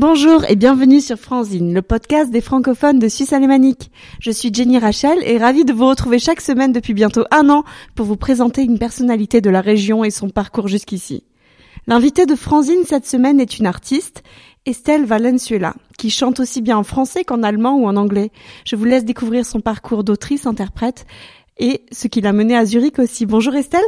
Bonjour et bienvenue sur Franzine, le podcast des francophones de Suisse alémanique. Je suis Jenny Rachel et ravie de vous retrouver chaque semaine depuis bientôt un an pour vous présenter une personnalité de la région et son parcours jusqu'ici. L'invité de Franzine cette semaine est une artiste, Estelle Valenzuela, qui chante aussi bien en français qu'en allemand ou en anglais. Je vous laisse découvrir son parcours d'autrice-interprète et ce qui l'a menée à Zurich aussi. Bonjour Estelle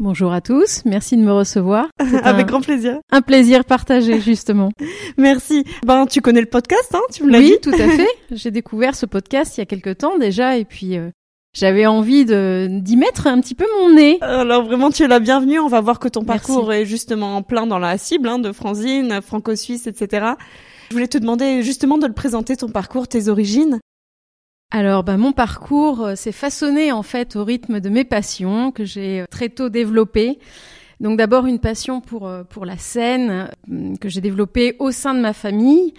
Bonjour à tous, merci de me recevoir. Avec grand plaisir. Un plaisir partagé justement. merci. Ben tu connais le podcast, hein Tu me l'as oui, dit. tout à fait. J'ai découvert ce podcast il y a quelque temps déjà et puis euh, j'avais envie de d'y mettre un petit peu mon nez. Alors vraiment, tu es la bienvenue. On va voir que ton Merci. parcours est justement en plein dans la cible hein, de Franzine, franco-suisse, etc. Je voulais te demander justement de le présenter ton parcours, tes origines. Alors, bah, mon parcours euh, s'est façonné en fait au rythme de mes passions que j'ai euh, très tôt développées. Donc d'abord une passion pour euh, pour la scène que j'ai développée au sein de ma famille.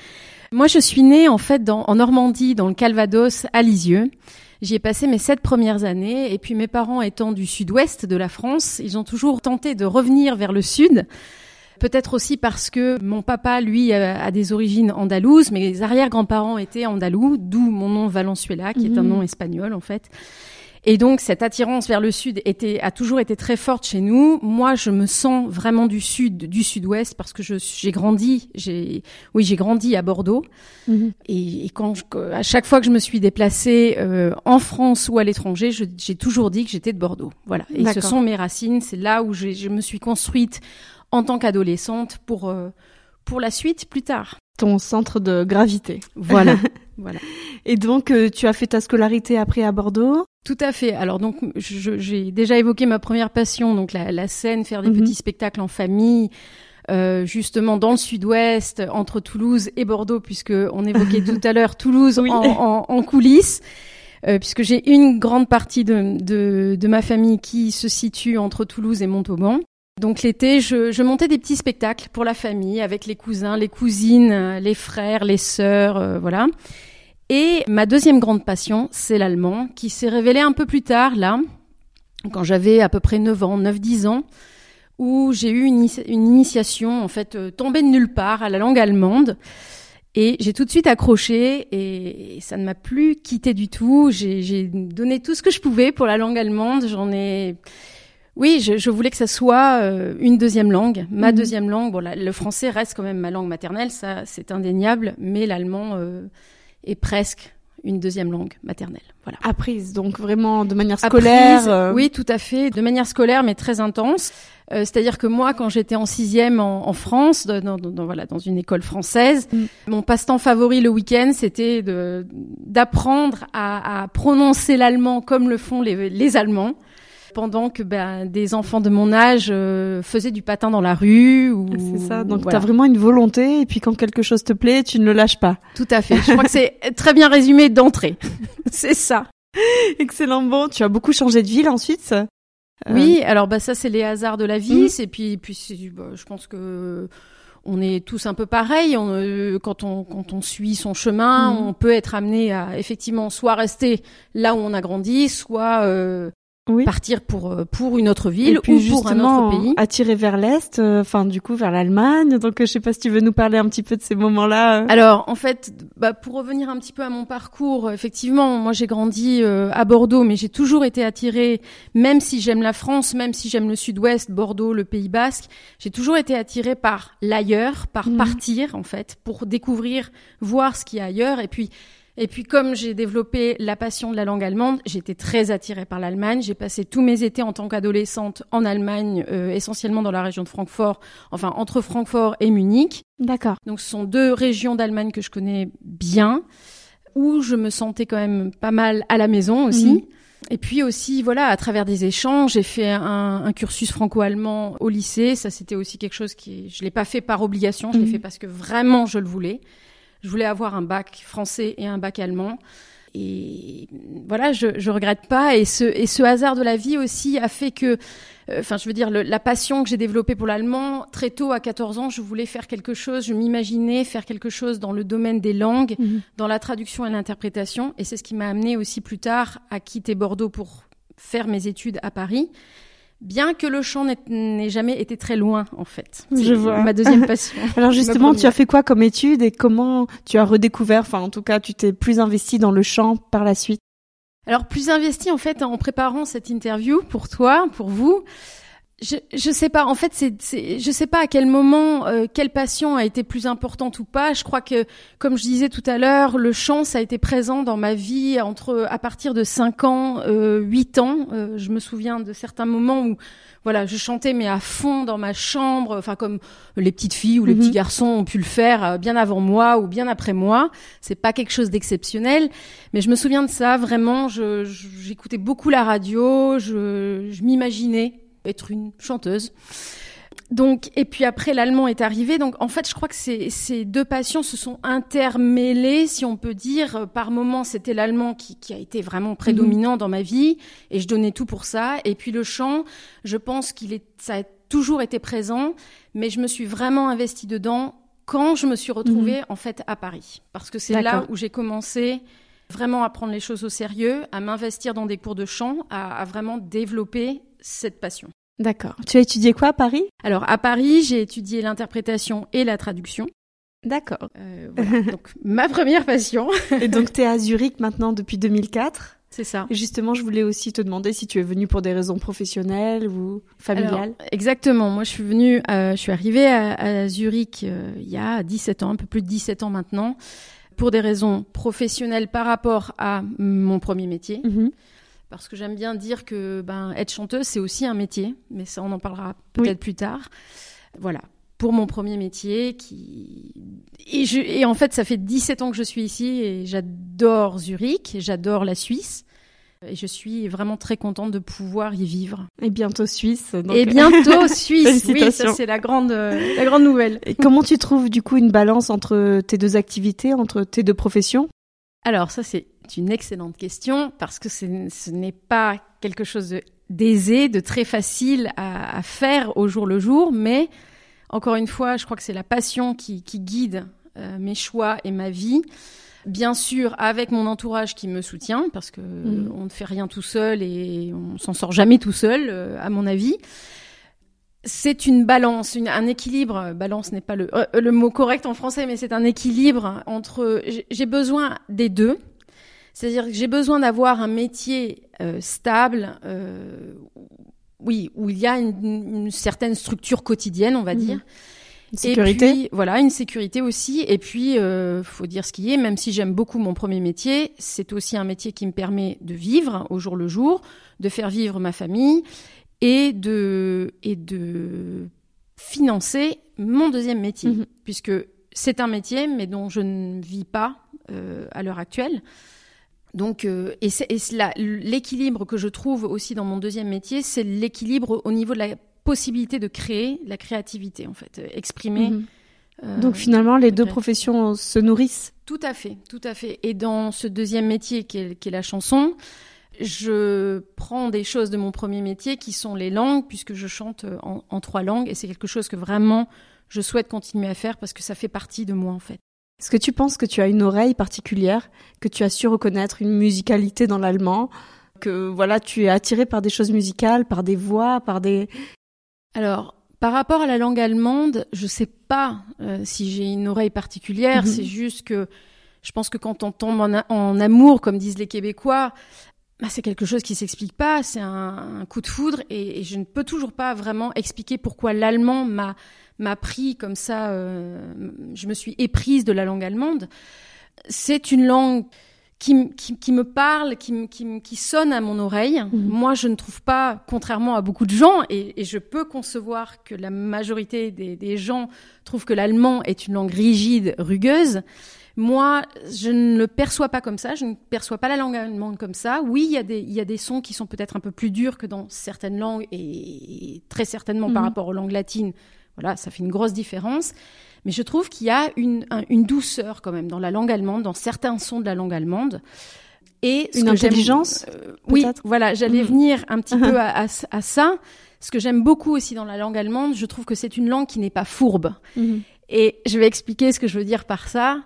Moi, je suis née en fait en Normandie, dans le Calvados, à Lisieux. J'y ai passé mes sept premières années et puis mes parents étant du sud-ouest de la France, ils ont toujours tenté de revenir vers le sud. Peut-être aussi parce que mon papa, lui, a, a des origines andalouses, mes arrière-grands-parents étaient andalous, d'où mon nom Valenzuela, qui est un Mhm. nom espagnol en fait. Et donc cette attirance vers le sud était, a toujours été très forte chez nous. Moi, je me sens vraiment du sud, du sud-ouest, parce que j'ai grandi, j'ai, oui, j'ai grandi à Bordeaux. Et, et quand je- à chaque fois que je me suis déplacée euh, en France ou à l'étranger, j'ai toujours dit que j'étais de Bordeaux. Voilà. Et ce sont mes racines. C'est là où je me suis construite en tant qu'adolescente pour euh, pour la suite plus tard. Ton centre de gravité. Voilà. voilà. Et donc, euh, tu as fait ta scolarité après à Bordeaux. Tout à fait. Alors donc j'ai déjà évoqué ma première passion, donc la, la scène, faire des Mhm. petits spectacles en famille. euh, justement dans le sud-ouest, entre Toulouse et Bordeaux, puisque on évoquait tout à l'heure Toulouse Oui. en, en- en coulisses, euh, puisque j'ai une grande partie de, de, de ma famille qui se situe entre Toulouse et Montauban. Donc l'été, je, je montais des petits spectacles pour la famille, avec les cousins, les cousines, euh, les frères, les sœurs, euh, voilà. Et ma deuxième grande passion, c'est l'allemand, qui s'est révélé un peu plus tard, là, quand j'avais à peu près 9 ans, 9-10 ans, où j'ai eu une, initia- une initiation, en fait, euh, tombée de nulle part à la langue allemande. Et j'ai tout de suite accroché et, ça ne m'a plus quitté du tout. J'ai donné tout ce que je pouvais pour la langue allemande. J'en ai... Oui, je, je voulais que ça soit euh, une deuxième langue. Ma Mhm. deuxième langue, bon, la- le français reste quand même ma langue maternelle, ça c'est indéniable, mais l'allemand euh, est presque une deuxième langue maternelle. Voilà. Apprise, donc vraiment de manière scolaire. Apprise, euh, Oui, tout à fait, de manière scolaire, mais très intense. Euh, C'est-à-dire que moi, quand j'étais en sixième en, en France, dans, dans- dans- voilà, dans une école française, Mm. mon passe-temps favori le week-end, c'était d'apprendre à, à prononcer l'allemand comme le font les, les Allemands, pendant que ben, des enfants de mon âge euh, faisaient du patin dans la rue. Ou, C'est ça. Donc, voilà. tu as vraiment une volonté et puis quand quelque chose te plaît, tu ne le lâches pas. Tout à fait. Je crois que c'est très bien résumé d'entrée. c'est ça. Excellent. Bon, tu as beaucoup changé de ville ensuite. Euh, Oui, alors bah ça c'est les hasards de la vie, Mhm. et puis puis bah, je pense que on est tous un peu pareils. On, euh, quand on quand on suit son chemin, Mhm. on peut être amené à effectivement soit rester là où on a grandi, soit euh, Oui. partir pour euh, pour une autre ville et puis ou pour un autre pays. attiré vers l'est, euh, enfin du coup vers l'Allemagne. Donc euh, je sais pas si tu veux nous parler un petit peu de ces moments-là. euh. Alors, en fait, bah, pour revenir un petit peu à mon parcours, effectivement, moi j'ai grandi euh, à Bordeaux, mais j'ai toujours été attirée, même si j'aime la France, même si j'aime le Sud-Ouest, Bordeaux, le Pays Basque, j'ai toujours été attirée par l'ailleurs, par Mhm. partir en fait, pour découvrir, voir ce qu'il y a ailleurs, et puis. Et puis comme j'ai développé la passion de la langue allemande, j'étais très attirée par l'Allemagne. J'ai passé tous mes étés en tant qu'adolescente en Allemagne, euh, essentiellement dans la région de Francfort, enfin entre Francfort et Munich. D'accord. Donc ce sont deux régions d'Allemagne que je connais bien, où je me sentais quand même pas mal à la maison aussi. Mhm. Et puis aussi, voilà, à travers des échanges, j'ai fait un, un cursus franco-allemand au lycée. Ça, c'était aussi quelque chose qui, je l'ai pas fait par obligation, je l'ai Mhm. fait parce que vraiment je le voulais. Je voulais avoir un bac français et un bac allemand. Et voilà, je, je regrette pas. Et ce, et ce hasard de la vie aussi a fait que, euh, enfin, je veux dire, le- la passion que j'ai développée pour l'allemand, très tôt, à 14 ans, je voulais faire quelque chose, je m'imaginais faire quelque chose dans le domaine des langues, Mhm. dans la traduction et l'interprétation. Et c'est ce qui m'a amené aussi plus tard à quitter Bordeaux pour faire mes études à Paris. Bien que le chant n'ait jamais été très loin en fait. Je vois. Ma deuxième passion. Alors justement, tu as fait quoi comme étude et comment tu as redécouvert, enfin en tout cas, tu t'es plus investi dans le chant par la suite? Alors plus investi en fait en préparant cette interview pour toi, pour vous. Je je sais pas. En fait, c'est je sais pas à quel moment euh, quelle passion a été plus importante ou pas. Je crois que comme je disais tout à l'heure, le chant ça a été présent dans ma vie entre à partir de 5 ans, euh, 8 ans. Euh, je me souviens de certains moments où voilà, je chantais mais à fond dans ma chambre, enfin comme les petites filles ou les Mhm. petits garçons ont pu le faire euh, bien avant moi ou bien après moi. C'est pas quelque chose d'exceptionnel, mais je me souviens de ça vraiment. Je je- j'écoutais beaucoup la radio, je, je m'imaginais être une chanteuse. Donc, et puis après, l'allemand est arrivé. Donc, en fait, je crois que ces, ces deux passions se sont intermêlées, si on peut dire. Par moments, c'était l'allemand qui, qui a été vraiment prédominant dans ma vie, et je donnais tout pour ça. Et puis le chant, je pense qu'il est, ça a toujours été présent, mais je me suis vraiment investie dedans quand je me suis retrouvée en fait à Paris, parce que c'est là où j'ai commencé vraiment à prendre les choses au sérieux, à m'investir dans des cours de chant, à, à vraiment développer cette passion. D'accord. Tu as étudié quoi à Paris? Alors à Paris, j'ai étudié l'interprétation et la traduction. D'accord. Euh, voilà. Donc ma première passion, Et donc tu es à Zurich maintenant depuis 2004. c'est ça. Et justement, je voulais aussi te demander si tu es venu pour des raisons professionnelles ou familiales. Alors, exactement. Moi, je suis venue, euh, je suis arrivée à, à Zurich euh, il y a 17 ans, un peu plus de 17 ans maintenant, pour des raisons professionnelles par rapport à mon premier métier. Mhm. Parce que j'aime bien dire que ben, être chanteuse, c'est aussi un métier, mais ça, on en parlera peut-être Oui. plus tard. Voilà. Pour mon premier métier, qui et, je... et en fait, ça fait 17 ans que je suis ici et j'adore Zurich, j'adore la Suisse, et je suis vraiment très contente de pouvoir y vivre. Et bientôt Suisse. donc- Et bientôt Suisse. Oui, ça c'est la grande, euh, la grande nouvelle. Et comment tu trouves du coup une balance entre tes deux activités, entre tes deux professions? Alors ça c'est une excellente question parce que c'est- ce n'est pas quelque chose d'aisé, de très facile à, à faire au jour le jour, mais encore une fois, je crois que c'est la passion qui, qui guide euh, mes choix et ma vie. Bien sûr, avec mon entourage qui me soutient, parce que Mhm. on ne fait rien tout seul et on s'en sort jamais tout seul, euh, à mon avis. C'est une balance, une- un équilibre. Balance n'est pas le, euh, le mot correct en français, mais c'est un équilibre entre. J'ai besoin des deux. C'est-à-dire que j'ai besoin d'avoir un métier euh, stable, euh, oui, où il y a une, une certaine structure quotidienne, on va Mhm. dire. Une sécurité Et puis, voilà, une sécurité aussi. Et puis, euh, faut dire ce qui est, même si j'aime beaucoup mon premier métier, c'est aussi un métier qui me permet de vivre au jour le jour, de faire vivre ma famille et de, et de financer mon deuxième métier. Mhm. Puisque c'est un métier, mais dont je ne vis pas euh, à l'heure actuelle. Donc, euh, et c'est et l'équilibre que je trouve aussi dans mon deuxième métier, c'est l'équilibre au niveau de la possibilité de créer, la créativité en fait, euh, exprimer. Mhm. euh, Donc finalement, les deux professions se nourrissent. tout à fait, tout à fait. Et dans ce deuxième métier qui est, est la chanson, je prends des choses de mon premier métier qui sont les langues, puisque je chante en, en trois langues, et c'est quelque chose que vraiment je souhaite continuer à faire parce que ça fait partie de moi en fait. Est-ce que tu penses que tu as une oreille particulière, que tu as su reconnaître une musicalité dans l'allemand, que voilà, tu es attiré par des choses musicales, par des voix, par des... Alors, par rapport à la langue allemande, je sais pas euh, si j'ai une oreille particulière. Mhm. C'est juste que je pense que quand on tombe en, amour, comme disent les Québécois, bah, c'est quelque chose qui s'explique pas. C'est un, un coup de foudre et, et je ne peux toujours pas vraiment expliquer pourquoi l'allemand m'a m'a pris comme ça. euh, je me suis éprise de la langue allemande. C'est une langue qui, qui, qui me parle, qui, qui, sonne à mon oreille. Mhm. Moi, je ne trouve pas, contrairement à beaucoup de gens, et, et je peux concevoir que la majorité des, des gens trouvent que l'allemand est une langue rigide, rugueuse. Moi, je ne le perçois pas comme ça. Je ne perçois pas la langue allemande comme ça. Oui, il y a des, il y a des sons qui sont peut-être un peu plus durs que dans certaines langues, et très certainement par Mhm. rapport aux langues latines. Voilà, ça fait une grosse différence. Mais je trouve qu'il y a une, un- une douceur quand même dans la langue allemande, dans certains sons de la langue allemande. Et Une intelligence, euh, Oui, voilà, j'allais Mhm. venir un petit peu à, à- à ça. Ce que j'aime beaucoup aussi dans la langue allemande, je trouve que c'est une langue qui n'est pas fourbe. Mhm. Et je vais expliquer ce que je veux dire par ça.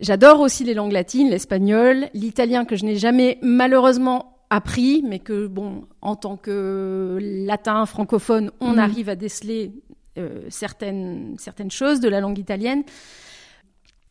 J'adore aussi les langues latines, l'espagnol, l'italien que je n'ai jamais malheureusement appris, mais que bon, en tant que latin francophone, on Mhm. arrive à déceler euh, certaines certaines choses de la langue italienne.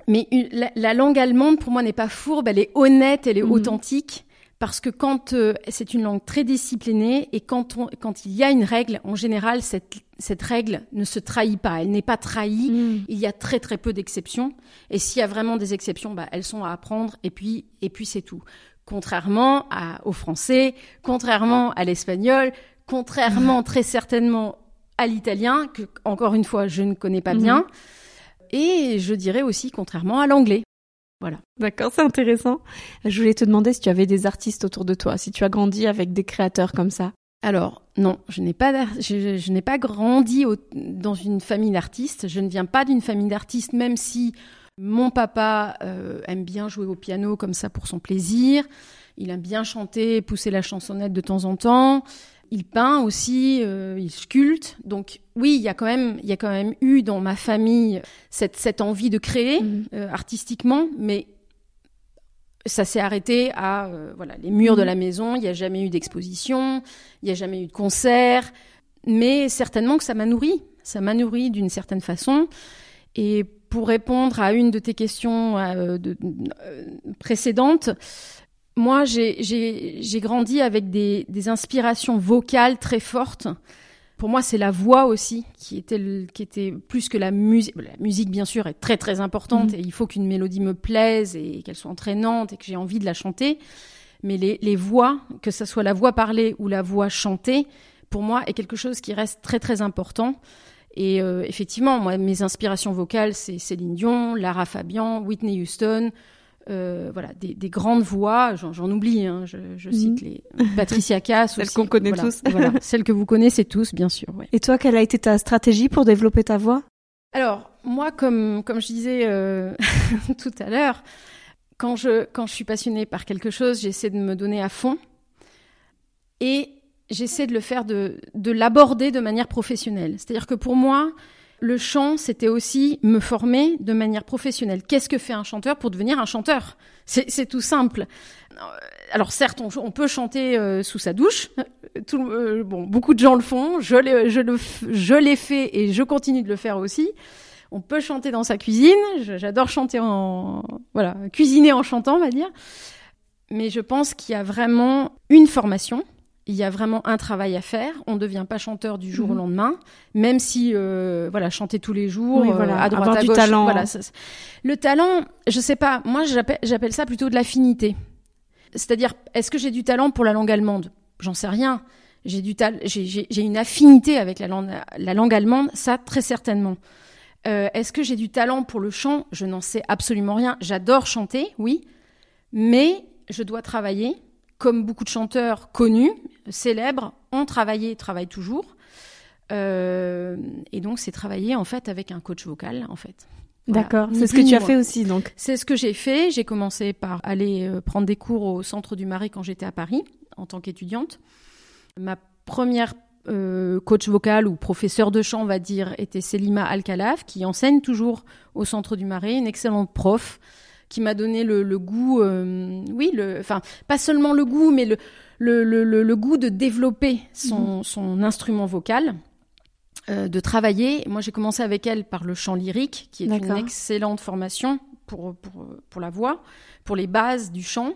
Mais une- la, la langue allemande, pour moi, n'est pas fourbe, elle est honnête, elle est Mhm. authentique. Parce que quand euh, c'est une langue très disciplinée et quand, on, quand il y a une règle, en général, cette, cette règle ne se trahit pas. Elle n'est pas trahie. Mm. Il y a très très peu d'exceptions. Et s'il y a vraiment des exceptions, bah, elles sont à apprendre. Et puis, et puis c'est tout. Contrairement à, au français, contrairement à l'espagnol, contrairement très certainement à l'italien, que encore une fois je ne connais pas Mhm. bien. Et je dirais aussi contrairement à l'anglais. D'accord, c'est intéressant. Je voulais te demander si tu avais des artistes autour de toi, si tu as grandi avec des créateurs comme ça. Alors non, je n'ai pas, je n'ai pas grandi au- dans une famille d'artistes. Je ne viens pas d'une famille d'artistes, même si mon papa euh, aime bien jouer au piano comme ça pour son plaisir. Il aime bien chanter, pousser la chansonnette de temps en temps. Il peint aussi, euh, il sculpte. Donc oui, il y a quand même, il y a quand même eu dans ma famille cette, cette envie de créer Mhm. euh, artistiquement, mais ça s'est arrêté à euh, voilà les murs de Mhm. la maison. Il n'y a jamais eu d'exposition, il n'y a jamais eu de concert, mais certainement que ça m'a nourri. Ça m'a nourri d'une certaine façon. Et pour répondre à une de tes questions euh, de- euh, précédentes, moi j'ai- grandi avec des, des inspirations vocales très fortes. Pour moi, c'est la voix aussi qui était, le- qui était plus que la musique. La musique, bien sûr, est très très importante Mhm. et il faut qu'une mélodie me plaise et qu'elle soit entraînante et que j'ai envie de la chanter. Mais les, les voix, que ce soit la voix parlée ou la voix chantée, pour moi, est quelque chose qui reste très très important. Et euh, effectivement, moi, mes inspirations vocales, c'est Céline Dion, Lara Fabian, Whitney Houston, euh, voilà, des, des grandes voix. J'en oublie, hein, je, je cite les Patricia Cass Celles qu'on connaît Voilà, tous. voilà, celles que vous connaissez tous, bien sûr. Ouais. Et toi, quelle a été ta stratégie pour développer ta voix? Alors, moi, comme, comme je disais euh, tout à l'heure, quand je, quand je suis passionnée par quelque chose, j'essaie de me donner à fond et j'essaie de le faire, de, de l'aborder de manière professionnelle. C'est-à-dire que pour moi, le chant, c'était aussi me former de manière professionnelle. Qu'est-ce que fait un chanteur pour devenir un chanteur? C'est tout simple. Alors certes, on, peut chanter euh, sous sa douche. Euh, beaucoup de gens le font. Je l'ai, fait et je continue de le faire aussi. On peut chanter dans sa cuisine. J'adore chanter en, voilà, cuisiner en chantant, on va dire. Mais je pense qu'il y a vraiment une formation. Il y a vraiment un travail à faire. On ne devient pas chanteur du jour Mhm. au lendemain, même si, euh, voilà, chanter tous les jours, Oui, euh, voilà, à droite, avoir à du gauche. talent. Voilà, ça, le talent, je sais pas. Moi, j'appelle, ça plutôt de l'affinité. C'est-à-dire, est-ce que j'ai du talent pour la langue allemande? J'en sais rien. J'ai du j'ai, une affinité avec la langue, la langue allemande, ça très certainement. Euh, est-ce que j'ai du talent pour le chant? Je n'en sais absolument rien. J'adore chanter, oui, mais je dois travailler. Comme beaucoup de chanteurs connus, célèbres, ont travaillé, travaillent toujours. Euh, et donc, c'est travailler en fait avec un coach vocal, en fait. Voilà. D'accord, c'est ce que tu as fait aussi, donc. C'est ce que j'ai fait. J'ai commencé par aller euh, prendre des cours au Centre du Marais quand j'étais à Paris, en tant qu'étudiante. Ma première euh, coach vocal ou professeur de chant, on va dire, était Selima Alcalaf, qui enseigne toujours au Centre du Marais, une excellente prof, qui m'a donné le, le goût, euh, oui, le, enfin, pas seulement le goût, mais le, le, le, le- le goût de développer son, son instrument vocal. euh, de travailler. Moi, j'ai commencé avec elle par le chant lyrique, qui est une excellente formation pour, pour, pour la voix, pour les bases du chant.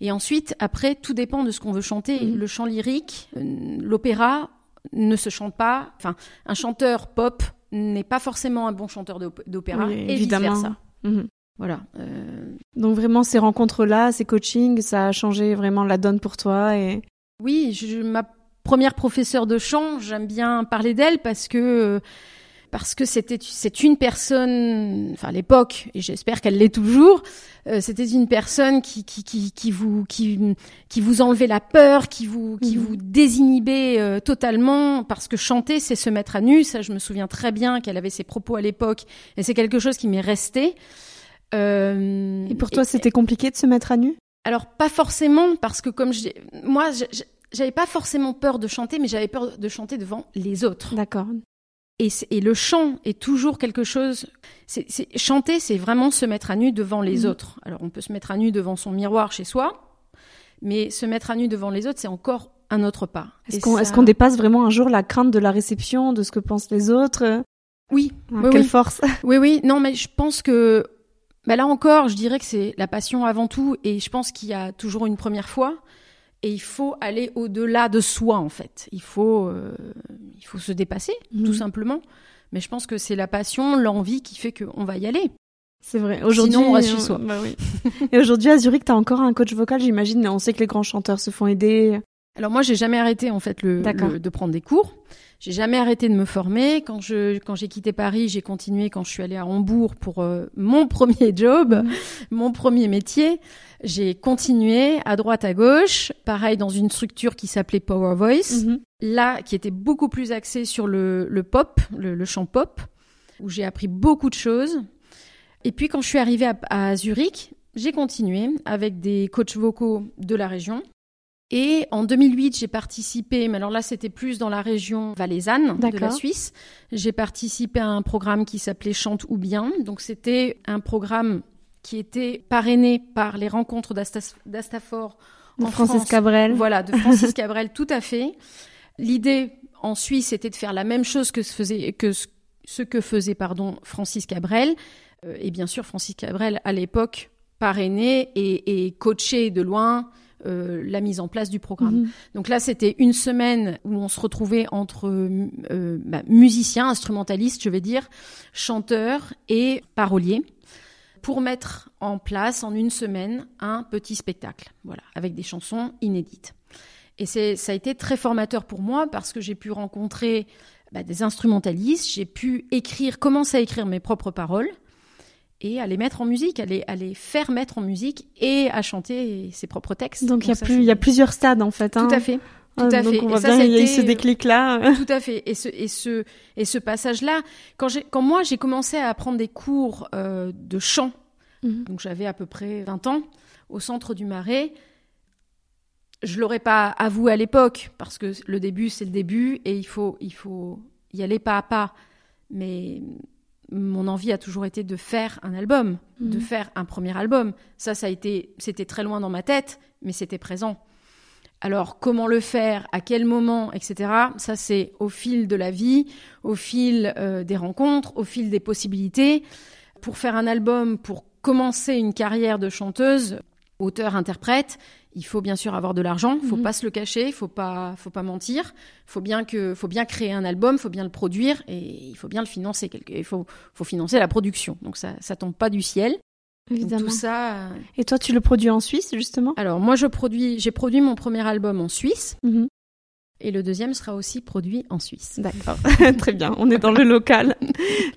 Et ensuite, après, tout dépend de ce qu'on veut chanter. Mhm. Le chant lyrique, euh, l'opéra ne se chante pas. Enfin, un chanteur pop n'est pas forcément un bon chanteur d'op- d'opéra, Oui, et évidemment. vice-versa. Mhm. Voilà. euh, Donc vraiment, ces rencontres-là, ces coachings, ça a changé vraiment la donne pour toi et Oui, je, ma première professeure de chant, j'aime bien parler d'elle parce que parce que c'était c'est une personne, enfin à l'époque, et j'espère qu'elle l'est toujours, euh, c'était une personne qui qui qui qui vous qui qui vous enlevait la peur, qui vous qui Mhm. vous désinhibait euh, totalement parce que chanter c'est se mettre à nu, ça je me souviens très bien qu'elle avait ses propos à l'époque et c'est quelque chose qui m'est resté. Euh, Et pour toi, c'était compliqué de se mettre à nu? Alors pas forcément parce que comme je, moi j'avais pas forcément peur de chanter mais j'avais peur de chanter devant les autres D'accord. et, le chant est toujours quelque chose chanter c'est vraiment se mettre à nu devant les Mhm. autres alors on peut se mettre à nu devant son miroir chez soi Mais se mettre à nu devant les autres, c'est encore un autre pas. Est-ce qu'on est dépasse vraiment un jour la crainte de la réception, de ce que pensent les autres? Oui. Ah, quelle force Oui, oui. Non, mais je pense que bah là encore, je dirais que c'est la passion avant tout, et je pense qu'il y a toujours une première fois, et il faut aller au-delà de soi en fait. Il faut, euh, il faut se dépasser, tout mhm. simplement. Mais je pense que c'est la passion, l'envie qui fait qu'on va y aller. C'est vrai. Aujourd'hui, on reste chez soi. Bah oui. et aujourd'hui, à Zurich, tu as encore un coach vocal, j'imagine. On sait que les grands chanteurs se font aider. Alors moi, j'ai jamais arrêté en fait le, de prendre des cours. J'ai jamais arrêté de me former. Quand je quand j'ai quitté Paris, j'ai continué quand je suis allée à Hambourg pour euh, mon premier job, mon premier métier. J'ai continué à droite à gauche, pareil dans une structure qui s'appelait Power Voice, mhm. là qui était beaucoup plus axée sur le, le pop, le, le, chant pop, où j'ai appris beaucoup de choses. Et puis quand je suis arrivée à, à Zurich, j'ai continué avec des coachs vocaux de la région. Et en 2008, j'ai participé, mais alors là, c'était plus dans la région valaisanne de la Suisse. J'ai participé à un programme qui s'appelait Chante ou bien. Donc, c'était un programme qui était parrainé par les rencontres d'Astafor de Francis Cabrel. Voilà, de Francis Cabrel, tout à fait. L'idée en Suisse était de faire la même chose que ce, faisait, que ce que faisait pardon, Francis Cabrel. Euh, et bien sûr, Francis Cabrel, à l'époque, parrainé et, et coaché de loin euh, la mise en place du programme. Mhm. Donc là, c'était une semaine où on se retrouvait entre euh, bah, musiciens, instrumentalistes, je vais dire, chanteurs et paroliers pour mettre en place en une semaine un petit spectacle, voilà, avec des chansons inédites. Et c'est, ça a été très formateur pour moi parce que j'ai pu rencontrer bah, des instrumentalistes, j'ai pu écrire, commencer à écrire mes propres paroles, et à les mettre en musique, à les, à les faire mettre en musique et à chanter ses propres textes. Donc il y a y plusieurs stades en fait. Hein. Tout à fait. Tout à donc fait. On voit bien, il y a eu ce déclic-là. Tout à fait. Et ce, et ce, et ce passage-là, quand quand moi j'ai commencé à apprendre des cours euh, de chant, mhm. donc j'avais à peu près 20 ans, au centre du Marais, je l'aurais pas avoué à l'époque parce que le début c'est le début et il faut, il faut y aller pas à pas. Mais mon envie a toujours été de faire un album, de mhm. faire un premier album. Ça, ça a été, c'était très loin dans ma tête, mais c'était présent. Alors, comment le faire, à quel moment, etc. Ça, c'est au fil de la vie, au fil euh, des rencontres, au fil des possibilités. Pour faire un album, pour commencer une carrière de chanteuse, auteur-interprète, il faut bien sûr avoir de l'argent, il faut mhm. pas se le cacher, il faut pas, faut pas mentir, faut bien que, faut bien créer un album, faut bien le produire et il faut bien le financer. Il faut, faut financer la production. Donc ça, ça tombe pas du ciel. Évidemment. tout ça. Euh, et toi, tu le produis en Suisse justement? Alors moi, je produis, j'ai produit mon premier album en Suisse. Mhm. Et le deuxième sera aussi produit en Suisse. D'accord, très bien, on est dans le local.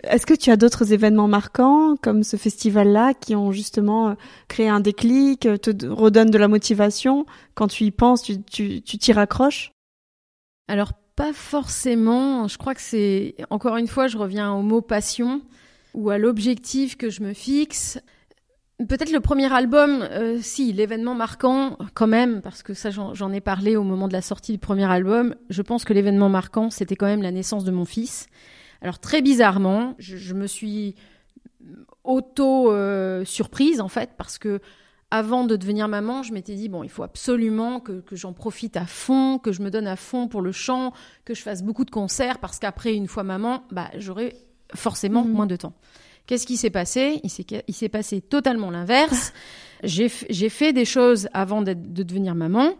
Est-ce que tu as d'autres événements marquants, comme ce festival-là, qui ont justement euh, créé un déclic, euh, te redonnent de la motivation? Quand tu y penses, tu t'y tu, tu raccroches? Alors, pas forcément. Je crois que c'est, encore une fois, je reviens au mot passion ou à l'objectif que je me fixe. Peut-être le premier album, euh, si, l'événement marquant quand même, parce que ça j'en ai parlé au moment de la sortie du premier album, je pense que l'événement marquant, c'était quand même la naissance de mon fils. Alors très bizarrement, je, me suis auto-surprise en fait, parce que avant de devenir maman, je m'étais dit, bon, il faut absolument que, que j'en profite à fond, que je me donne à fond pour le chant, que je fasse beaucoup de concerts, parce qu'après, une fois maman, bah, j'aurai forcément mmh. moins de temps. Qu'est-ce qui s'est passé? Il s'est passé totalement l'inverse. J'ai fait des choses avant de devenir maman.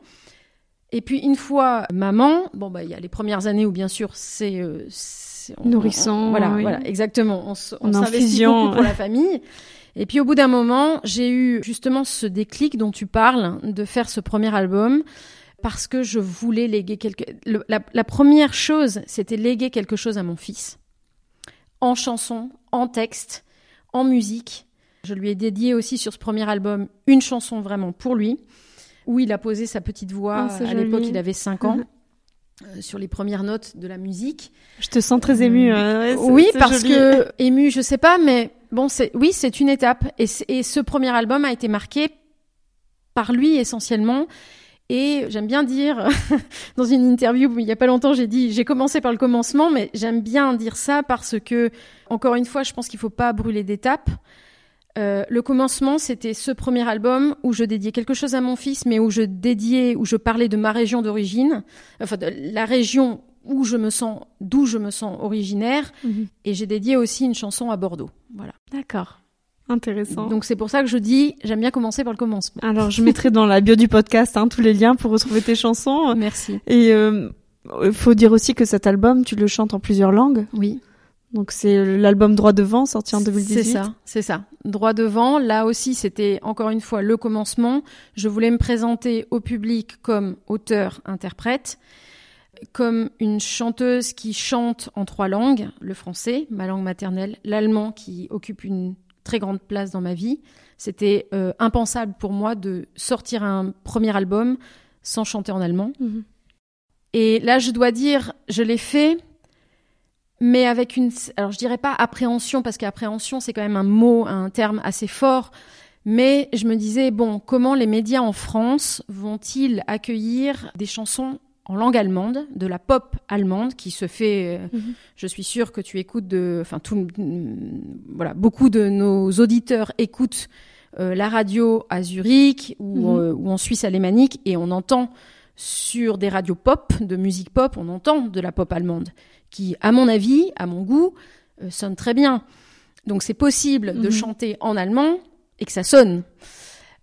Et puis une fois maman, bon bah il y a les premières années où bien sûr c'est euh, nourrissant, voilà, voilà, exactement. On, on s'investit beaucoup pour la famille. Et puis au bout d'un moment, j'ai eu justement ce déclic dont tu parles de faire ce premier album parce que je voulais léguer quelque. la, la première chose, c'était léguer quelque chose à mon fils en chanson, en texte, en musique. Je lui ai dédié aussi sur ce premier album une chanson vraiment pour lui, où il a posé sa petite voix. Ah, à l'époque, il avait 5 ans. Euh, sur les premières notes de la musique. Je te sens très émue. Euh, oui, parce que émue, je sais pas, mais bon, c'est oui, c'est une étape. Et, et, ce premier album a été marqué par lui essentiellement. Et j'aime bien dire, dans une interview il y a pas longtemps, j'ai dit, j'ai commencé par le commencement, mais j'aime bien dire ça parce que, encore une fois, je pense qu'il faut pas brûler d'étapes. Euh, le commencement, c'était ce premier album où je dédiais quelque chose à mon fils, mais où je dédiais, où je parlais de ma région d'origine, enfin de la région où je me sens, d'où je me sens originaire, Mhm. et j'ai dédié aussi une chanson à Bordeaux. Voilà. D'accord. Intéressant. Donc c'est pour ça que je dis, j'aime bien commencer par le commencement. Alors, je mettrai dans la bio du podcast hein, tous les liens pour retrouver tes chansons. Merci. Et euh, faut dire aussi que cet album, tu le chantes en plusieurs langues. Oui. Donc c'est l'album Droit devant sorti en 2018. C'est ça, c'est ça. Droit devant, là aussi c'était encore une fois le commencement. Je voulais me présenter au public comme auteur-interprète, comme une chanteuse qui chante en trois langues, le français, ma langue maternelle, l'allemand qui occupe une très grande place dans ma vie. C'était euh, impensable pour moi de sortir un premier album sans chanter en allemand. Mhm. Et là, je dois dire, je l'ai fait, mais avec une, alors je dirais pas appréhension parce qu'appréhension c'est quand même un mot, un terme assez fort. Mais je me disais bon, comment les médias en France vont-ils accueillir des chansons en langue allemande, de la pop allemande qui se fait. euh, Mhm. Je suis sûre que tu écoutes de, enfin tout, voilà, beaucoup de nos auditeurs écoutent euh, la radio à Zurich ou, Mhm. euh, ou en Suisse alémanique et on entend sur des radios pop, de musique pop, on entend de la pop allemande qui, à mon avis, à mon goût, sonne très bien. Donc c'est possible de Mhm. chanter en allemand et que ça sonne.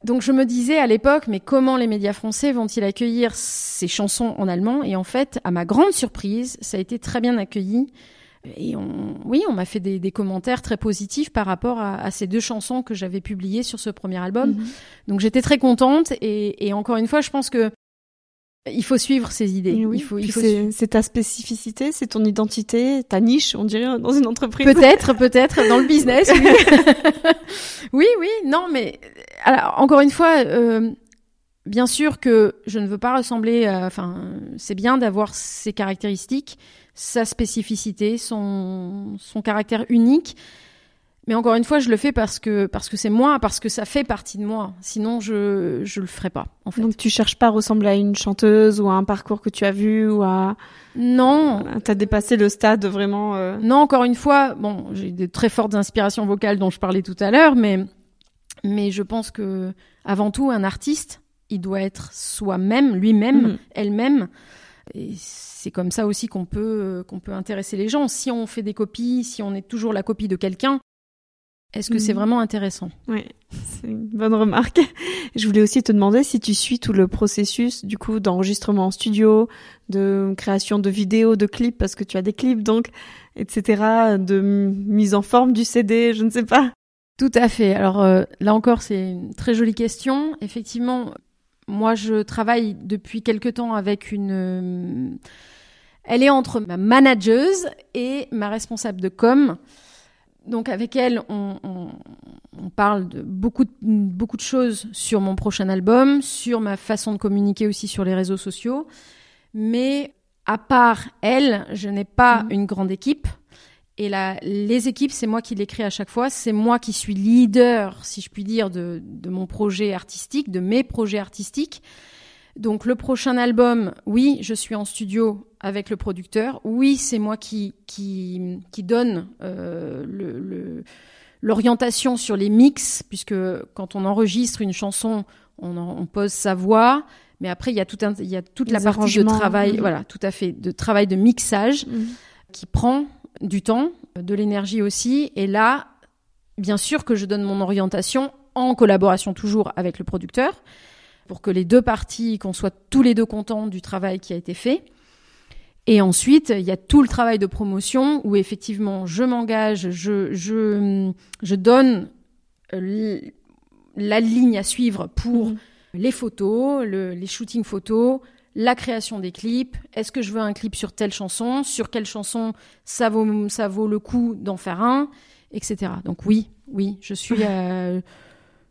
Donc je me disais à l'époque, mais comment les médias français vont-ils accueillir ces chansons en allemand? Et en fait, à ma grande surprise, ça a été très bien accueilli. Et on, oui, on m'a fait des, des commentaires très positifs par rapport à, à ces deux chansons que j'avais publiées sur ce premier album. Mhm. Donc j'étais très contente. Et, et encore une fois, je pense que il faut suivre ses idées. Oui, il faut, puis il faut c'est c'est ta spécificité, c'est ton identité, ta niche, on dirait, dans une entreprise. Peut-être, peut-être dans le business. Oui, oui, oui, non, mais alors, encore une fois, euh, bien sûr que je ne veux pas ressembler. à- Enfin, c'est bien d'avoir ses caractéristiques, sa spécificité, son son caractère unique. Mais encore une fois, je le fais parce que parce que c'est moi, parce que ça fait partie de moi. Sinon, je je le ferais pas. En fait. Donc tu cherches pas à ressembler à une chanteuse ou à un parcours que tu as vu ou à non, t'as dépassé le stade vraiment. euh, Non, encore une fois, bon, j'ai de très fortes inspirations vocales dont je parlais tout à l'heure, mais mais je pense que avant tout, un artiste, il doit être soi-même, lui-même, Mhm. elle-même. Et c'est comme ça aussi qu'on peut qu'on peut intéresser les gens. Si on fait des copies, si on est toujours la copie de quelqu'un, est-ce que c'est Mhm. vraiment intéressant Ouais, c'est une bonne remarque. Je voulais aussi te demander si tu suis tout le processus du coup d'enregistrement en studio, de création de vidéos, de clips parce que tu as des clips donc, etc. De mise en forme du CD, je ne sais pas. Tout à fait. Alors euh, là encore, c'est une très jolie question. Effectivement, moi, je travaille depuis quelque temps avec une. euh, Elle est entre ma manageuse et ma responsable de com. Donc avec elle, on, on- on parle de beaucoup, de beaucoup de choses sur mon prochain album, sur ma façon de communiquer aussi sur les réseaux sociaux. Mais à part elle, je n'ai pas Mhm. une grande équipe. Et là, les équipes, c'est moi qui les crée à chaque fois. C'est moi qui suis leader, si je puis dire, de, de mon projet artistique, de mes projets artistiques. Donc le prochain album, oui, je suis en studio avec le producteur. Oui, c'est moi qui qui qui donne euh, le- le- l'orientation sur les mix, puisque quand on enregistre une chanson, on, en- on pose sa voix, mais après il y a tout un, il y a toute la partie de travail, mhm. voilà, tout à fait, de travail de mixage qui prend du temps, de l'énergie aussi. Et là, bien sûr que je donne mon orientation en collaboration toujours avec le producteur pour que les deux parties, qu'on soit tous les deux contents du travail qui a été fait. Et ensuite, il y a tout le travail de promotion où effectivement, je m'engage, je, je, je donne euh, la ligne à suivre pour Mhm. les photos, le- les shootings photos, la création des clips. Est-ce que je veux un clip sur telle chanson? Sur quelle chanson ça vaut, ça vaut le coup d'en faire un? Etc. Donc oui, oui, je suis, à,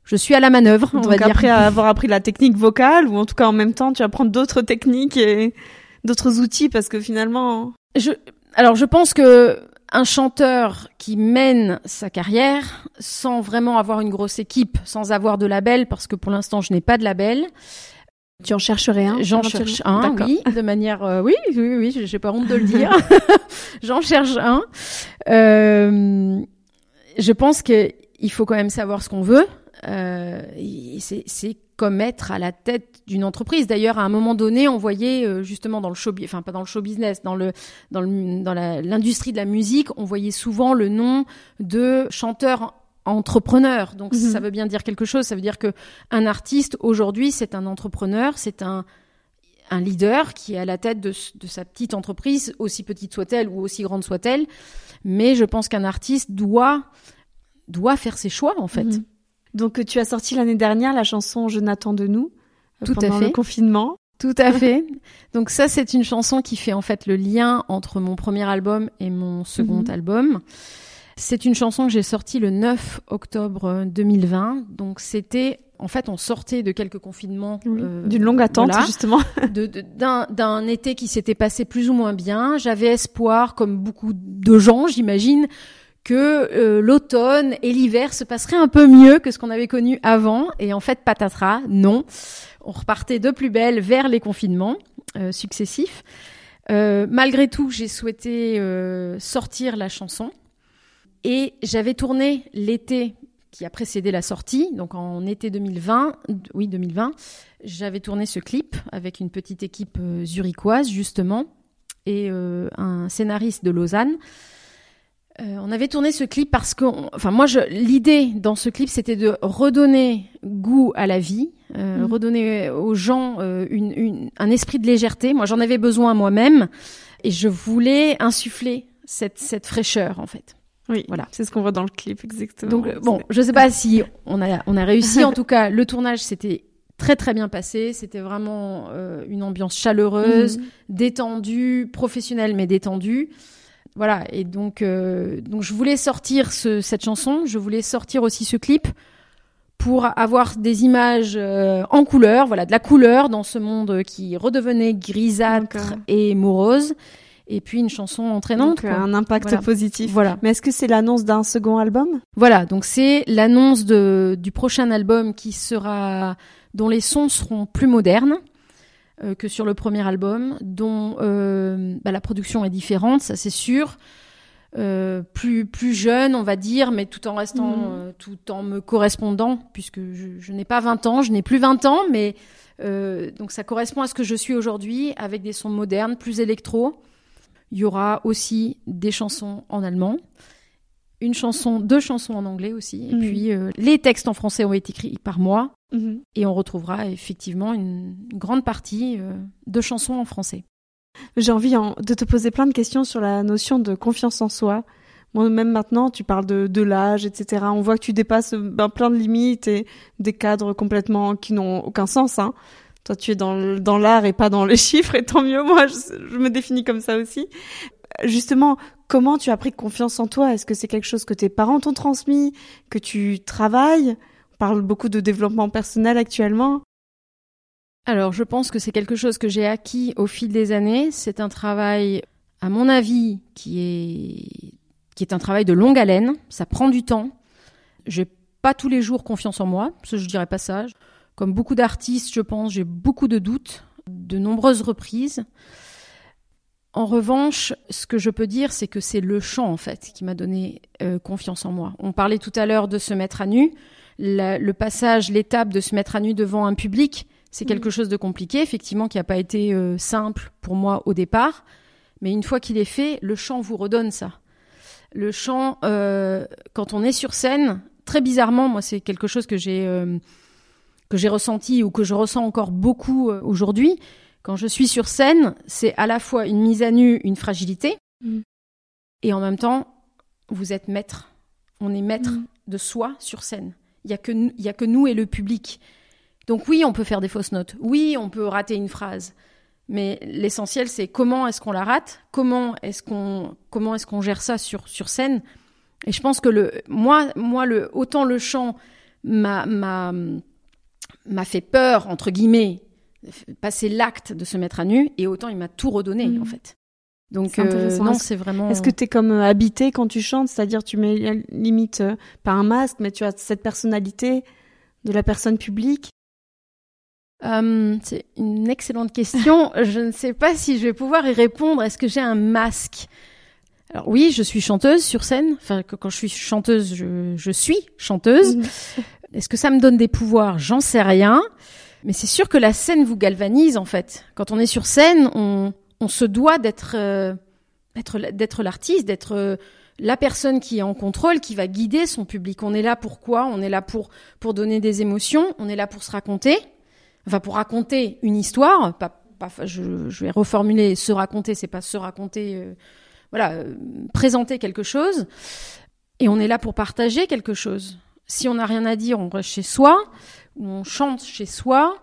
je suis à la manœuvre, on Donc va dire. après avoir appris la technique vocale ou en tout cas en même temps tu apprends d'autres techniques et d'autres outils parce que finalement Je, alors, je pense que un chanteur qui mène sa carrière sans vraiment avoir une grosse équipe, sans avoir de label, parce que pour l'instant je n'ai pas de label, tu en chercherais un. J'en cherche un, D'accord. oui, de manière, euh, oui, oui, oui, j'ai- j'ai pas honte de le dire. J'en cherche un. Euh, je pense que il faut quand même savoir ce qu'on veut. Euh, c'est comme être à la tête d'une entreprise. D'ailleurs, à un moment donné, on voyait euh, justement dans le show, enfin pas dans le show business, dans le dans le dans l'industrie de la musique, on voyait souvent le nom de chanteur entrepreneur. Donc mhm. ça veut bien dire quelque chose. Ça veut dire que un artiste aujourd'hui, c'est un entrepreneur, c'est un un leader qui est à la tête de, de sa petite entreprise, aussi petite soit-elle ou aussi grande soit-elle. Mais je pense qu'un artiste doit doit faire ses choix en fait. Mhm. Donc tu as sorti l'année dernière la chanson Je n'attends de nous euh, Tout pendant à fait. le confinement. Tout à fait. Donc ça c'est une chanson qui fait en fait le lien entre mon premier album et mon second mhm. album. C'est une chanson que j'ai sortie le 9 octobre 2020. Donc c'était en fait, on sortait de quelques confinements. Euh, D'une longue attente, justement. D'un été qui s'était passé plus ou moins bien. J'avais espoir, comme beaucoup de gens, j'imagine, que euh, l'automne et l'hiver se passeraient un peu mieux que ce qu'on avait connu avant. Et en fait, patatras, non. On repartait de plus belle vers les confinements euh, successifs. Euh, malgré tout, j'ai souhaité sortir la chanson. Et j'avais tourné l'été qui a précédé la sortie, donc en été 2020, oui 2020, j'avais tourné ce clip avec une petite équipe zurichoise justement et un scénariste de Lausanne. Euh, on avait tourné ce clip parce que, enfin moi, l'idée dans ce clip, c'était de redonner goût à la vie, euh, mhm. redonner aux gens euh, une, un esprit de légèreté. Moi, j'en avais besoin moi-même, et je voulais insuffler cette, cette fraîcheur, en fait. Oui, voilà. C'est ce qu'on voit dans le clip, exactement. Donc bon, je sais pas si on a on a réussi. en tout cas, le tournage s'était très très bien passé. C'était vraiment une ambiance chaleureuse, mhm. détendue, professionnelle mais détendue voilà et donc euh, donc je voulais sortir ce, cette chanson je voulais sortir aussi ce clip pour avoir des images euh, en couleur voilà de la couleur dans ce monde qui redevenait grisâtre et morose et puis une chanson entraînante donc, un impact positif. Voilà. Mais est-ce que c'est l'annonce d'un second album? Voilà donc c'est l'annonce de du prochain album qui sera dont les sons seront plus modernes euh, que sur le premier album, dont euh, bah, la production est différente, ça c'est sûr. Euh, plus plus jeune, on va dire, mais tout en restant, mhm. tout en me correspondant, puisque je, je n'ai pas 20 ans, je n'ai plus 20 ans, mais donc ça correspond à ce que je suis aujourd'hui, avec des sons modernes, plus électro. Il y aura aussi des chansons en allemand, une chanson, deux chansons en anglais aussi, et mhm. puis les textes en français ont été écrits par moi, Mhm. Et on retrouvera effectivement une grande partie euh, de chansons en français. J'ai envie de te poser plein de questions sur la notion de confiance en soi. Moi, même maintenant, tu parles de, de l'âge, etc. On voit que tu dépasses ben, plein de limites et des cadres complètement qui n'ont aucun sens. Hein. Toi, tu es dans, dans l'art et pas dans les chiffres, et tant mieux. Moi, je, je me définis comme ça aussi. Justement, comment tu as pris confiance en toi? Est-ce que c'est quelque chose que tes parents t'ont transmis, que tu travailles? Parle beaucoup de développement personnel actuellement. Alors, je pense que c'est quelque chose que j'ai acquis au fil des années. C'est un travail, à mon avis, qui est, qui est un travail de longue haleine. Ça prend du temps. J'ai pas tous les jours confiance en moi. Je je dirais pas ça. Comme beaucoup d'artistes, je pense, j'ai beaucoup de doutes, de nombreuses reprises. En revanche, ce que je peux dire, c'est que c'est le chant, en fait, qui m'a donné euh, confiance en moi. On parlait tout à l'heure de se mettre à nu le passage, l'étape de se mettre à nu devant un public, c'est quelque mm. chose de compliqué, effectivement, qui n'a pas été euh, simple pour moi au départ. Mais une fois qu'il est fait, le chant vous redonne ça. Le chant, euh, quand on est sur scène, très bizarrement, moi, c'est quelque chose que j'ai euh, que j'ai ressenti ou que je ressens encore beaucoup aujourd'hui. Quand je suis sur scène, c'est à la fois une mise à nu, une fragilité, mm. et en même temps, vous êtes maître. On est maître mm. de soi sur scène. Il y a que y a que nous et le public. Donc oui, on peut faire des fausses notes. Oui, on peut rater une phrase. Mais l'essentiel, c'est comment est-ce qu'on la rate Comment est-ce qu'on comment est-ce qu'on gère ça sur sur scène Et je pense que le moi moi le autant le chant m'a m'a m'a fait peur entre guillemets passer l'acte de se mettre à nu et autant il m'a tout redonné mmh. en fait. Donc euh, non, c'est vraiment. Est-ce que tu es comme euh, habité quand tu chantes, c'est-à-dire tu mets limite euh, pas un masque, mais tu as cette personnalité de la personne publique? C'est une excellente question. je ne sais pas si je vais pouvoir y répondre. Est-ce que j'ai un masque? Alors oui, je suis chanteuse sur scène. Enfin, quand je suis chanteuse, je, je suis chanteuse. Est-ce que ça me donne des pouvoirs? J'en sais rien. Mais c'est sûr que la scène vous galvanise en fait. Quand on est sur scène, on, on se doit d'être euh, l'artiste, d'être euh, la personne qui est en contrôle, qui va guider son public. On est là pour quoi? On est là pour donner des émotions. On est là pour se raconter. Enfin, pour raconter une histoire. Pas, je, vais reformuler. Se raconter, c'est pas se raconter. euh, voilà, présenter quelque chose. Et on est là pour partager quelque chose. Si on n'a rien à dire, on reste chez soi, ou on chante chez soi.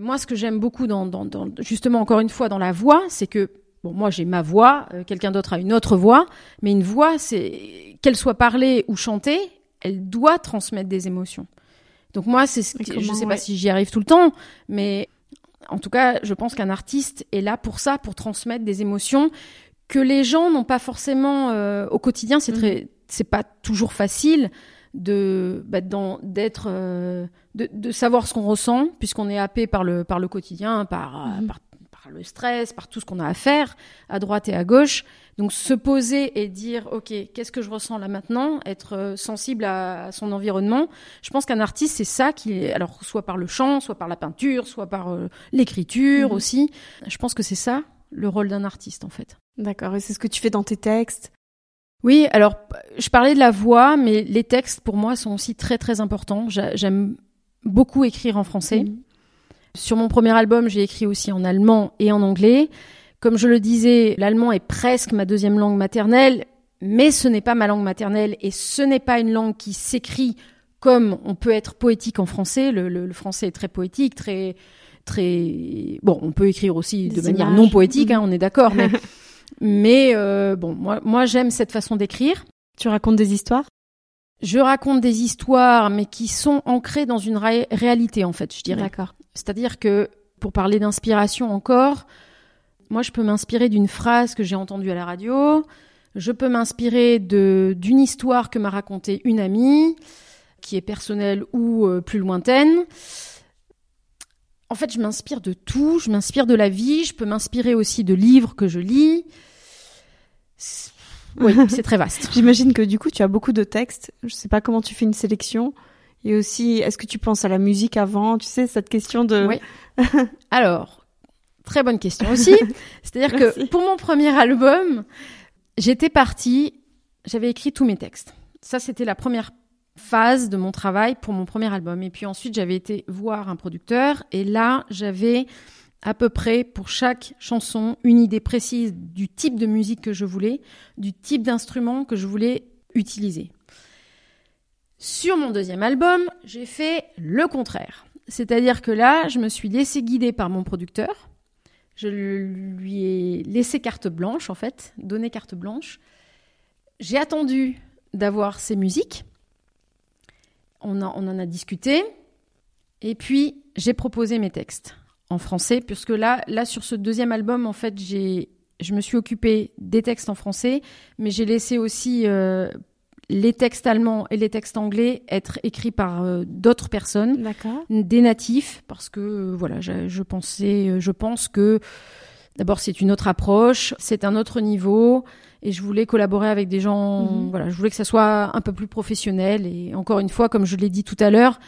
Moi, ce que j'aime beaucoup dans, dans, dans, justement, encore une fois, dans la voix, c'est que, bon, moi, j'ai ma voix, euh, quelqu'un d'autre a une autre voix, mais une voix, c'est, qu'elle soit parlée ou chantée, elle doit transmettre des émotions. Donc moi, c'est ce que, je sais ouais. pas si j'y arrive tout le temps, mais en tout cas, je pense qu'un artiste est là pour ça, pour transmettre des émotions que les gens n'ont pas forcément euh, au quotidien. C'est Mhm. très, c'est pas toujours facile de bah, d'être euh, de, de savoir ce qu'on ressent puisqu'on est happé par le par le quotidien, par, euh, Mhm. par par le stress, par tout ce qu'on a à faire à droite et à gauche. Donc se poser et dire ok qu'est-ce que je ressens là maintenant, être euh, sensible à, à son environnement. Je pense qu'un artiste c'est ça qui alors soit par le chant, soit par la peinture, soit par euh, l'écriture Mhm. aussi. Je pense que c'est ça le rôle d'un artiste en fait. D'accord. Et c'est ce que tu fais dans tes textes? Oui, alors je parlais de la voix, mais les textes pour moi sont aussi très très importants. J'a- J'aime beaucoup écrire en français. Mhm. Sur mon premier album, j'ai écrit aussi en allemand et en anglais. Comme je le disais, l'allemand est presque ma deuxième langue maternelle, mais ce n'est pas ma langue maternelle et ce n'est pas une langue qui s'écrit comme on peut être poétique en français. Le, le- le français est très poétique, très très bon. On peut écrire aussi de manière non poétique, hein, Mhm. on est d'accord, mais mais euh, bon, moi moi j'aime cette façon d'écrire. Tu racontes des histoires? Je raconte des histoires, mais qui sont ancrées dans une ré- réalité, en fait, je dirais. D'accord. C'est-à-dire que, pour parler d'inspiration encore, moi, je peux m'inspirer d'une phrase que j'ai entendue à la radio, je peux m'inspirer de d'une histoire que m'a racontée une amie, qui est personnelle ou euh, plus lointaine. En fait, je m'inspire de tout, je m'inspire de la vie, je peux m'inspirer aussi de livres que je lis. Oui, c'est très vaste. J'imagine que du coup, tu as beaucoup de textes. Je sais pas comment tu fais une sélection. Et aussi, est-ce que tu penses à la musique avant? Tu sais, cette question de... Oui. Alors, très bonne question aussi. C'est-à-dire que pour mon premier album, j'étais partie, j'avais écrit tous mes textes. Ça, c'était la première phase de mon travail pour mon premier album. Et puis ensuite, j'avais été voir un producteur. Et là, j'avais à peu près pour chaque chanson une idée précise du type de musique que je voulais, du type d'instrument que je voulais utiliser. Sur mon deuxième album, j'ai fait le contraire. C'est-à-dire que là, je me suis laissé guider par mon producteur. Je lui ai laissé carte blanche, en fait, donné carte blanche. J'ai attendu d'avoir ses musiques. On, en- on en a discuté. Et puis, j'ai proposé mes textes en français, puisque là, là sur ce deuxième album, en fait, j'ai, je me suis occupée des textes en français, mais j'ai laissé aussi euh, les textes allemands et les textes anglais être écrits par euh, d'autres personnes des natifs parce que euh, voilà je, je pensais je pense que d'abord c'est une autre approche c'est un autre niveau et je voulais collaborer avec des gens Mhm. voilà je voulais que ça soit un peu plus professionnel et encore une fois comme je l'ai dit tout à l'heure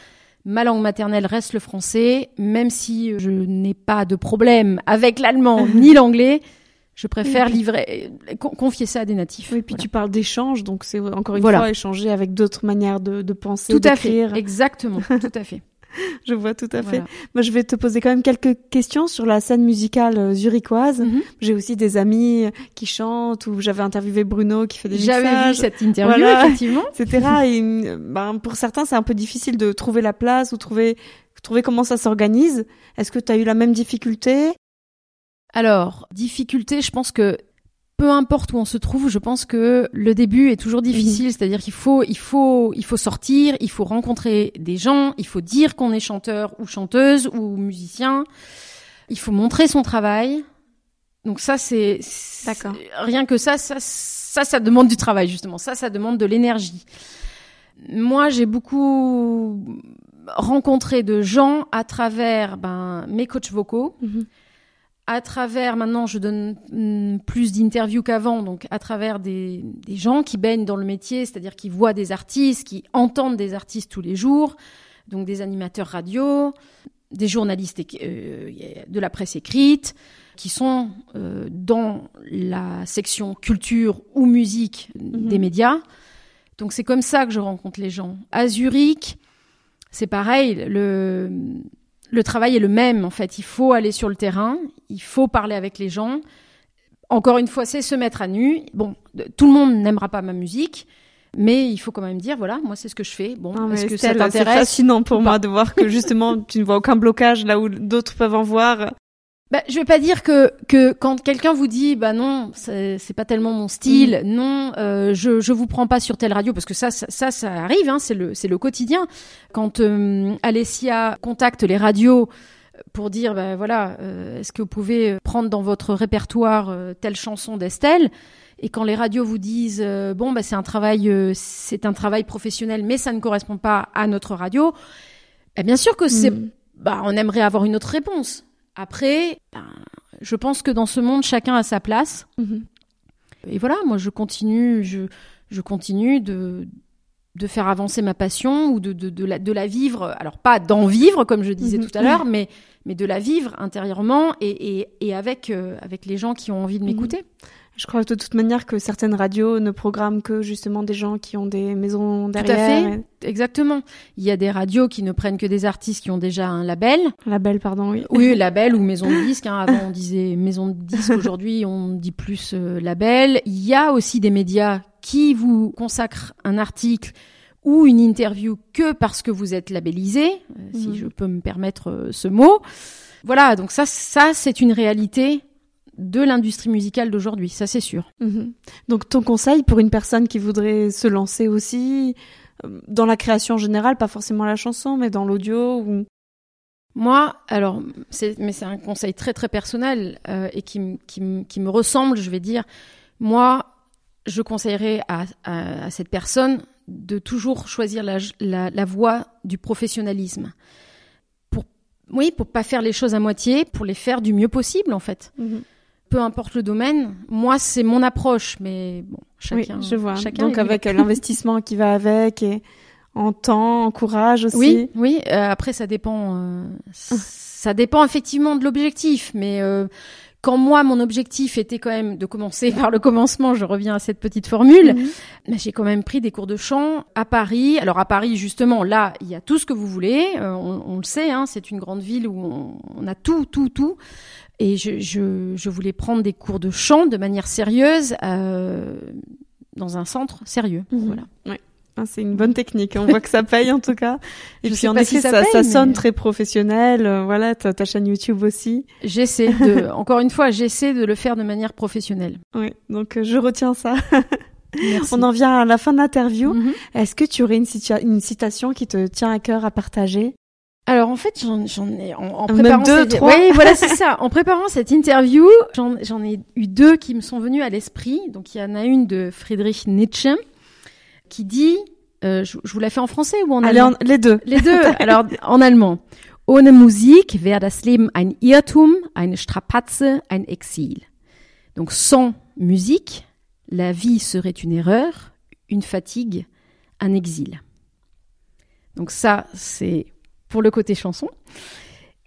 ma langue maternelle reste le français. Même si je n'ai pas de problème avec l'allemand ni l'anglais je préfère puis- livrer con- confier ça à des natifs. Oui, puis Voilà. tu parles d'échange, donc c'est encore une Voilà. fois échanger avec d'autres manières de, de penser, tout à fait. exactement. Tout à fait Je vois tout à fait. Moi, je vais te poser quand même quelques questions sur la scène musicale euh, zurichoise. Mhm. J'ai aussi des amis qui chantent, ou j'avais interviewé Bruno qui fait des j'avais vu mixages. cette interview Voilà. effectivement etc. Et, euh, ben, pour certains, c'est un peu difficile de trouver la place ou trouver, trouver comment ça s'organise. Est-ce que tu as eu la même difficulté? Alors, difficulté, je pense que peu importe où on se trouve, je pense que le début est toujours difficile, c'est-à-dire qu'il faut, il faut, il faut sortir, il faut rencontrer des gens, il faut dire qu'on est chanteur ou chanteuse ou musicien, il faut montrer son travail. Donc ça, c'est. Rien que ça, ça, ça, ça demande du travail justement. Ça, ça demande de l'énergie. Moi, j'ai beaucoup rencontré de gens à travers ben, mes coachs vocaux, à travers, maintenant je donne mm, plus d'interviews qu'avant, donc à travers des, des, gens qui baignent dans le métier, c'est-à-dire qui voient des artistes, qui entendent des artistes tous les jours, donc des animateurs radio, des journalistes euh, de la presse écrite, qui sont euh, dans la section culture ou musique mhm. des médias. Donc c'est comme ça que je rencontre les gens. À Zurich, c'est pareil, le, le travail est le même en fait. Il faut aller sur le terrain, il faut parler avec les gens. Encore une fois, c'est se mettre à nu. Bon, tout le monde n'aimera pas ma musique, mais il faut quand même dire, voilà, moi c'est ce que je fais. Bon, est-ce que ça t'intéresse C'est fascinant pour moi de voir que justement tu ne vois aucun blocage là où d'autres peuvent en voir. Bah, je vais pas dire que que quand quelqu'un vous dit bah non c'est pas tellement mon style mm. non euh, je je vous prends pas sur telle radio parce que ça ça ça, arrive hein, c'est le c'est le quotidien quand euh, Alessia contacte les radios pour dire bah voilà euh, est-ce que vous pouvez prendre dans votre répertoire euh, telle chanson d'Estelle? Et quand les radios vous disent bon bah c'est un travail c'est un travail professionnel mais ça ne correspond pas à notre radio eh bien sûr que c'est mm. bah on aimerait avoir une autre réponse après, ben, je pense que dans ce monde, chacun a sa place. Mhm. Et voilà, moi, je continue, je, je continue de, de faire avancer ma passion ou de, de, de, la, de la vivre. Alors, pas d'en vivre, comme je disais mhm. tout à l'heure, mais, mais de la vivre intérieurement et, et, et avec, euh, avec les gens qui ont envie de mhm. m'écouter. Je crois de toute manière que certaines radios ne programment que justement des gens qui ont des maisons derrière. Tout à fait, exactement. Il y a des radios qui ne prennent que des artistes qui ont déjà un label. Label, pardon, oui. Oui, label ou maison de disque. Hein. Avant, on disait maison de disque. Aujourd'hui, on dit plus euh, label. Il y a aussi des médias qui vous consacrent un article ou une interview que parce que vous êtes labellisé, euh, si mhm. je peux me permettre euh, ce mot. Voilà, donc ça, ça c'est une réalité de l'industrie musicale d'aujourd'hui, ça c'est sûr. Mhm. Donc ton conseil pour une personne qui voudrait se lancer aussi euh, dans la création générale, pas forcément la chanson, mais dans l'audio ou... Moi, alors, mais c'est un conseil très très personnel euh, et qui, qui, qui, me ressemble, je vais dire. Moi, je conseillerais à, à, cette personne de toujours choisir la, la, la voie du professionnalisme. Pour, oui, pour pas faire les choses à moitié, pour les faire du mieux possible en fait. Mhm peu importe le domaine. Moi, c'est mon approche, mais bon, chacun. Oui, je vois. Donc avec l'investissement qui va avec et en temps, en courage aussi. Oui, oui. Euh, après, ça dépend. Euh, ça dépend effectivement de l'objectif, mais euh, quand moi, mon objectif était quand même de commencer par le commencement, je reviens à cette petite formule, mhm. j'ai quand même pris des cours de chant à Paris. Alors à Paris, justement, là, il y a tout ce que vous voulez. on, on, le sait, hein, c'est une grande ville où on, on, a tout, tout, tout. Et je, je, je, voulais prendre des cours de chant de manière sérieuse euh, dans un centre sérieux. Mhm. Voilà. Ouais. Ah, c'est une bonne technique. On voit que ça paye en tout cas. Et puis en effet, ça, ça, sonne très professionnel. Euh, voilà, ta, ta chaîne YouTube aussi. J'essaie de, encore une fois, j'essaie de le faire de manière professionnelle. Oui, donc euh, je retiens ça. Merci. On en vient à la fin de l'interview. Mhm. Est-ce que tu aurais une, une citation qui te tient à cœur à partager? Alors en fait, j'en, ai en, préparant cette... Oui, voilà, c'est ça. En préparant cette interview, j'en, ai eu deux qui me sont venus à l'esprit. Donc il y en a une de Friedrich Nietzsche qui dit, euh, je, vous la fais en français ou en allemand Les deux. Les deux. Alors en allemand. Ohne Musik wäre das Leben ein Irrtum, eine Strapaze, ein Exil. Donc sans musique, la vie serait une erreur, une fatigue, un exil. Donc ça, c'est pour le côté chanson.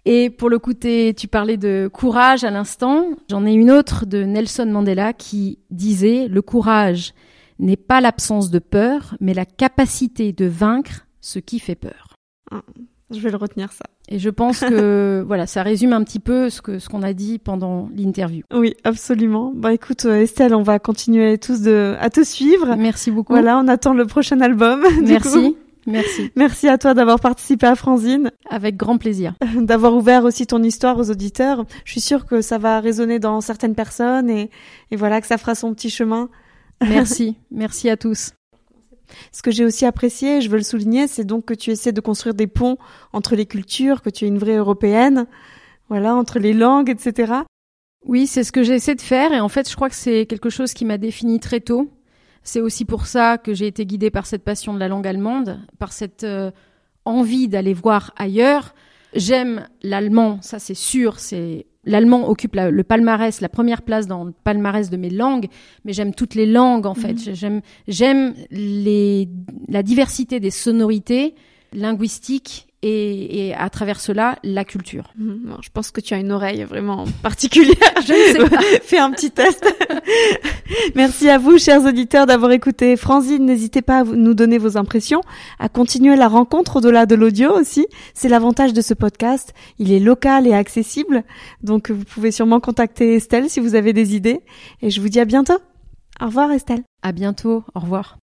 Et pour le côté, tu parlais de courage à l'instant, j'en ai une autre de Nelson Mandela qui disait Le courage n'est pas l'absence de peur, mais la capacité de vaincre ce qui fait peur. Ah, je vais le retenir ça. Et je pense que voilà, ça résume un petit peu ce que ce qu'on a dit pendant l'interview. Oui, absolument. Bah écoute euh, Estelle, on va continuer tous de à te suivre. Merci beaucoup. Voilà, on attend le prochain album. Merci. Merci. Merci à toi d'avoir participé à Franzine. Avec grand plaisir. D'avoir ouvert aussi ton histoire aux auditeurs. Je suis sûre que ça va résonner dans certaines personnes et, et voilà que ça fera son petit chemin. Merci. Merci à tous. Ce que j'ai aussi apprécié, je veux le souligner, c'est donc que tu essaies de construire des ponts entre les cultures, que tu es une vraie européenne, voilà, entre les langues, etc. Oui, c'est ce que j'essaie de faire et en fait, je crois que c'est quelque chose qui m'a défini très tôt. C'est aussi pour ça que j'ai été guidée par cette passion de la langue allemande, par cette euh, envie d'aller voir ailleurs. J'aime l'allemand, ça c'est sûr, c'est l'allemand occupe le palmarès, la première place dans le palmarès de mes langues, mais j'aime toutes les langues en fait. Mhm. J'aime j'aime les la diversité des sonorités linguistiques et, et, à travers cela la culture. Mhm. je pense que tu as une oreille vraiment particulière. je ne sais pas. Fais un petit test. Merci à vous, chers auditeurs, d'avoir écouté Franzine. N'hésitez pas à nous donner vos impressions, à continuer la rencontre au-delà de l'audio aussi. C'est l'avantage de ce podcast. Il est local et accessible. Donc, vous pouvez sûrement contacter Estelle si vous avez des idées. Et je vous dis à bientôt. Au revoir, Estelle. À bientôt. Au revoir.